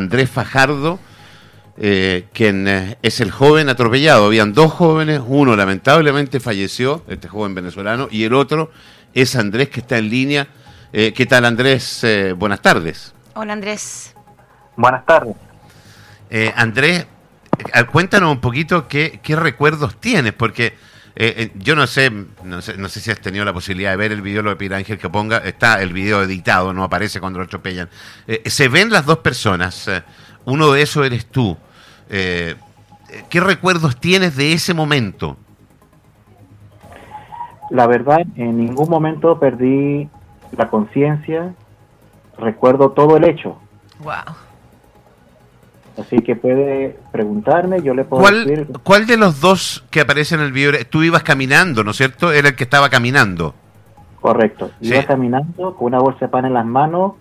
Andrés Fajardo, eh, quien eh, es el joven atropellado. Habían dos jóvenes, uno lamentablemente falleció, este joven venezolano, y el otro es Andrés que está en línea. Eh, ¿Qué tal Andrés? buenas tardes. Hola Andrés. Buenas tardes. Andrés, cuéntanos un poquito qué, qué recuerdos tienes, porque yo no sé, no sé, no sé si has tenido la posibilidad de ver el video, lo de Pira Ángel que ponga, está el video editado, no aparece cuando lo atropellan. se ven las dos personas, uno de esos eres tú. Eh, ¿Qué recuerdos tienes de ese momento? La verdad, en ningún momento perdí la conciencia, recuerdo todo el hecho. Wow. Así que puede preguntarme, yo le puedo ¿Cuál, decir... ¿Cuál de los dos que aparece en el video? Tú ibas caminando, ¿no es cierto? Era el que estaba caminando. Correcto. Iba caminando con una bolsa de pan en las manos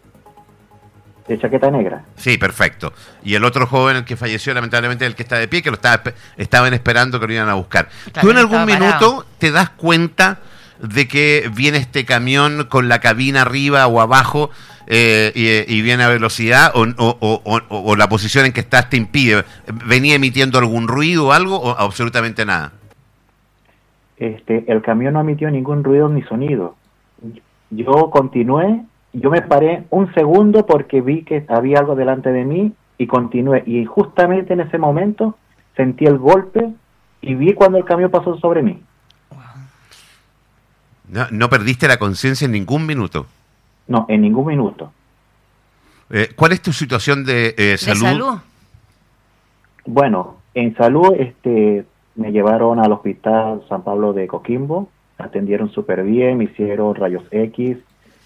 de chaqueta negra. Sí, perfecto. Y el otro joven, el que falleció, lamentablemente, el que está de pie, que lo estaba, estaban esperando que lo iban a buscar. ¿Tú en algún minuto te das cuenta de que viene este camión con la cabina arriba o abajo eh, y, viene a velocidad o, la posición en que estás te impide? ¿Venía emitiendo algún ruido o algo o absolutamente nada? Este, el camión no emitió ningún ruido ni sonido. Yo continué yo me paré un segundo porque vi que había algo delante de mí y continué. Y justamente en ese momento sentí el golpe y vi cuando el camión pasó sobre mí. No, perdiste la conciencia en ningún minuto. No, en ningún minuto. Eh, ¿Cuál es tu situación de, eh, salud? ¿De salud? Bueno, en salud este, me llevaron al hospital San Pablo de Coquimbo, atendieron súper bien, me hicieron rayos X,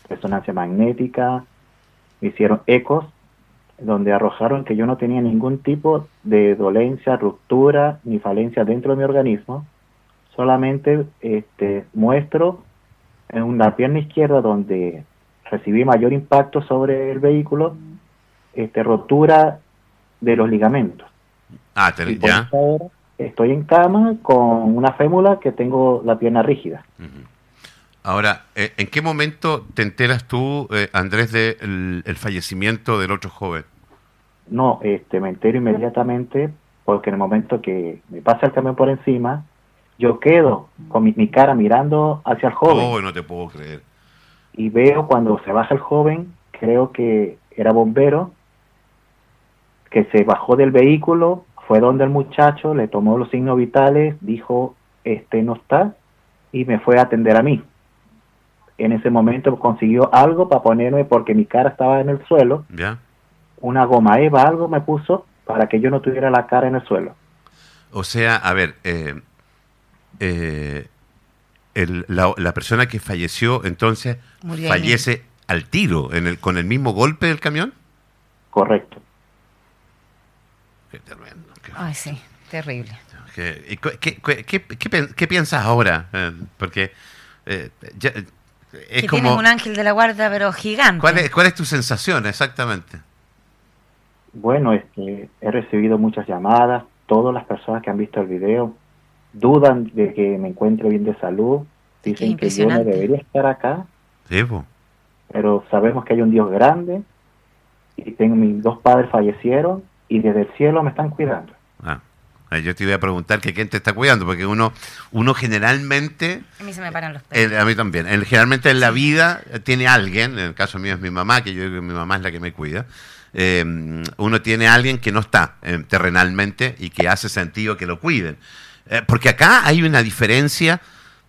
resonancia magnética, me hicieron ecos, donde arrojaron que yo no tenía ningún tipo de dolencia, ruptura ni falencia dentro de mi organismo, solamente este, muestro en una pierna izquierda donde recibí mayor impacto sobre el vehículo, este, rotura de los ligamentos. Ah, ya. estoy en cama con una fémula que tengo la pierna rígida. Ahora, eh, ¿en qué momento te enteras tú, eh, Andrés, del el fallecimiento del otro joven? No, este, me entero inmediatamente porque en el momento que me pasa el camión por encima, yo quedo con mi, cara mirando hacia el joven. Oh, no te puedo creer. Y veo cuando se baja el joven, creo que era bombero, que se bajó del vehículo, fue donde el muchacho, le tomó los signos vitales, dijo, este no está, y me fue a atender a mí en ese momento consiguió algo para ponerme porque mi cara estaba en el suelo. Una goma eva, algo me puso para que yo no tuviera la cara en el suelo. O sea, a ver, eh, eh, la, persona que falleció entonces fallece al tiro en el, con el mismo golpe del camión. Correcto. Qué tremendo. Ay, sí, terrible. ¿Qué, qué, piensas ahora? Eh, porque ya, es que tienes un ángel de la guarda, pero gigante. ¿Cuál es, cuál es tu sensación exactamente? Bueno, es que he recibido muchas llamadas, todas las personas que han visto el video dudan de que me encuentre bien de salud, dicen que yo no debería estar acá. Sí, Pero sabemos que hay un Dios grande y tengo mis dos padres fallecieron y desde el cielo me están cuidando. Ah. Yo te iba a preguntar que quién te está cuidando, porque uno, uno generalmente... A mí se me paran los pelos. a mí también. generalmente en la vida tiene alguien, en el caso mío es mi mamá, que yo digo que mi mamá es la que me cuida, eh, uno tiene alguien que no está eh, terrenalmente y que hace sentido que lo cuiden. Eh, porque acá hay una diferencia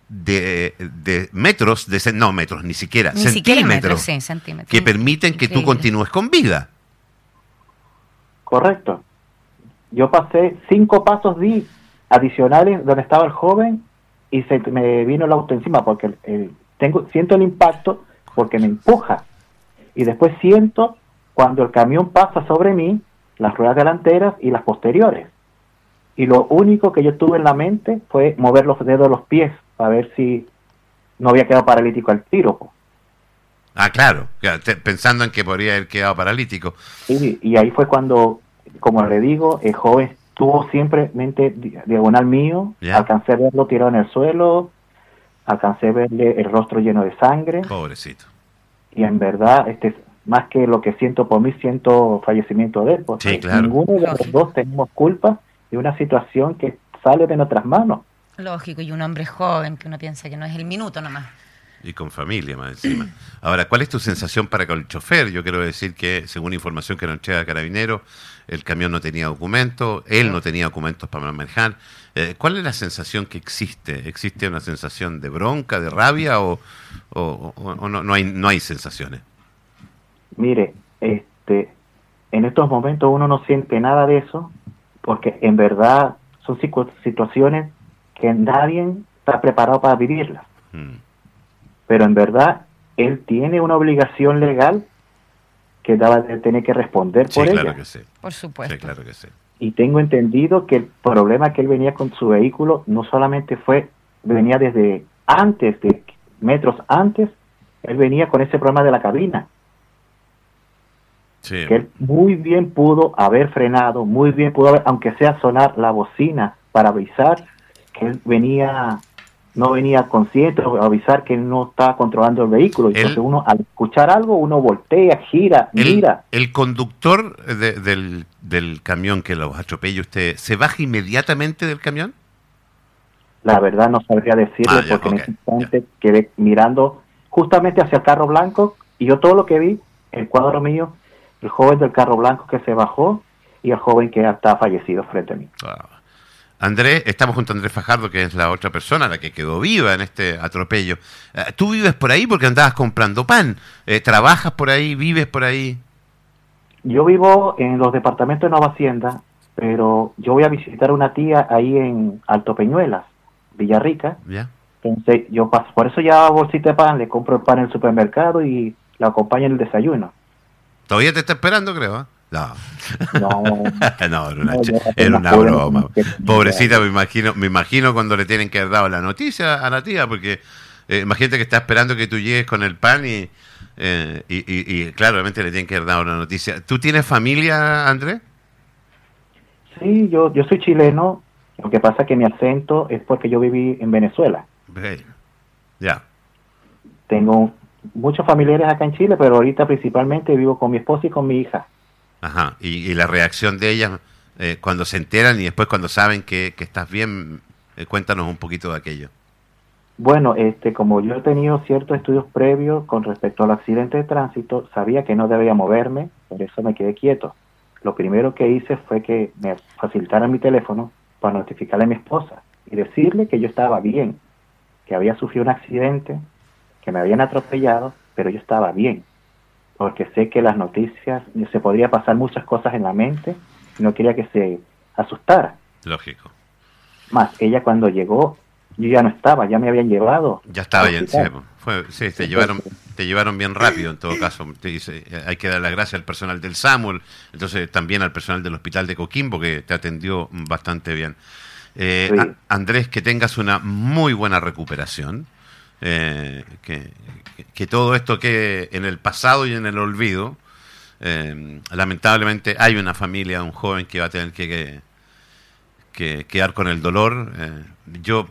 de, metros, de, no metros, ni siquiera, centímetros, centímetros, que permiten que tú continúes con vida. Correcto. Yo pasé cinco pasos di adicionales donde estaba el joven y se me vino el auto encima porque tengo siento el impacto porque me empuja y después siento cuando el camión pasa sobre mí las ruedas delanteras y las posteriores y lo único que yo tuve en la mente fue mover los dedos de los pies para ver si no había quedado paralítico al tiro. Ah, claro, pensando en que podría haber quedado paralítico. Sí, y ahí fue cuando como le digo, el joven estuvo siempre mente diagonal mío, alcancé a verlo tirado en el suelo, alcancé a verle el rostro lleno de sangre. Pobrecito. Y en verdad, este, más que lo que siento por mí, siento fallecimiento de él. Porque ninguno de los dos tenemos culpa de una situación que sale de nuestras manos. Lógico, y un hombre joven que uno piensa que no es el minuto nomás. Y con familia más encima. Ahora, ¿cuál es tu sensación para con el chofer? Yo quiero decir que, según información que nos entrega Carabinero, el camión no tenía documentos, él no tenía documentos para manejar. Eh, ¿Cuál es la sensación que existe? ¿Existe una sensación de bronca, de rabia o, no, no, hay, no hay sensaciones? Mire, este, en estos momentos uno no siente nada de eso porque en verdad son situaciones que nadie está preparado para vivirlas. Mm. Pero en verdad él tiene una obligación legal que daba de tener que responder por claro Que sí. Por supuesto. claro que sí. Y tengo entendido que el problema que él venía con su vehículo no solamente fue, venía desde antes, de metros antes, él venía con ese problema de la cabina. Sí. Que él muy bien pudo haber frenado, muy bien pudo haber, aunque sea sonar la bocina para avisar que él venía no venía consciente o avisar que no estaba controlando el vehículo. Entonces uno al escuchar algo, uno voltea, gira, mira. ¿El conductor del, del, camión que los atropella usted se baja inmediatamente del camión? La verdad no sabría decirle ah, porque en ese instante quedé mirando justamente hacia el carro blanco y yo todo lo que vi, el cuadro mío, el joven del carro blanco que se bajó y el joven que está fallecido frente a mí. Andrés, estamos junto a Andrés Fajardo, que es la otra persona, la que quedó viva en este atropello. Eh, ¿Tú vives por ahí porque andabas comprando pan? Eh, ¿Trabajas por ahí? ¿Vives por ahí? Yo vivo en los departamentos de Nueva Hacienda, pero yo voy a visitar a una tía ahí en Alto Peñuelas, Villarrica. Ya. Entonces, yo paso, por eso ya bolsita de pan, le compro el pan en el supermercado y la acompaño en el desayuno. Todavía te está esperando, creo. ¿eh? No. No, era una, broma. Pobrecita, me imagino, me imagino cuando le tienen que haber dado la noticia a la tía, porque eh, imagínate que está esperando que tú llegues con el pan y, eh, y, claramente le tienen que haber dado la noticia. ¿Tú tienes familia, Andrés? Sí, yo, yo soy chileno. Lo que pasa es que mi acento es porque yo viví en Venezuela. Ya. Tengo muchos familiares acá en Chile, pero ahorita principalmente vivo con mi esposa y con mi hija. Ajá, y, la reacción de ellas eh, cuando se enteran y después cuando saben que, estás bien, eh, cuéntanos un poquito de aquello. Bueno, este, como yo he tenido ciertos estudios previos con respecto al accidente de tránsito, sabía que no debía moverme, por eso me quedé quieto. Lo primero que hice fue que me facilitaran mi teléfono para notificarle a mi esposa y decirle que yo estaba bien, que había sufrido un accidente, que me habían atropellado, pero yo estaba bien porque sé que las noticias se podría pasar muchas cosas en la mente y no quería que se asustara. Lógico. Más, ella cuando llegó, yo ya no estaba, ya me habían llevado. Ya estaba, ya, sí, fue, sí, te llevaron, te llevaron bien rápido en todo caso. Hay que dar las gracias al personal del SAMUL, entonces también al personal del hospital de Coquimbo que te atendió bastante bien. Eh, Andrés, que tengas una muy buena recuperación. Eh, que, que, todo esto quede en el pasado y en el olvido. Eh, lamentablemente hay una familia, un joven que va a tener que, que, quedar con el dolor. Eh, yo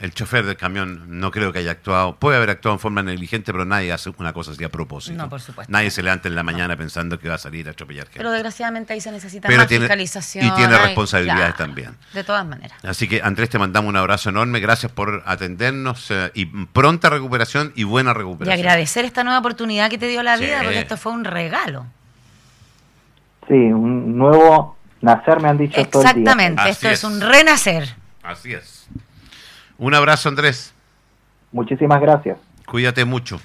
el chofer del camión no creo que haya actuado, puede haber actuado en forma negligente, pero nadie hace una cosa así a propósito. No, por supuesto. Nadie se levanta en la mañana pensando que va a salir a atropellar gente. Pero desgraciadamente ahí se necesita más fiscalización. Y tiene responsabilidades también. De todas maneras. Así que Andrés, te mandamos un abrazo enorme, gracias por atendernos eh, y pronta recuperación y buena recuperación. Y agradecer esta nueva oportunidad que te dio la vida, porque esto fue un regalo. Sí, un nuevo nacer me han dicho Exactamente, esto es un renacer. Así es. Un abrazo, Andrés. Muchísimas gracias. Cuídate mucho.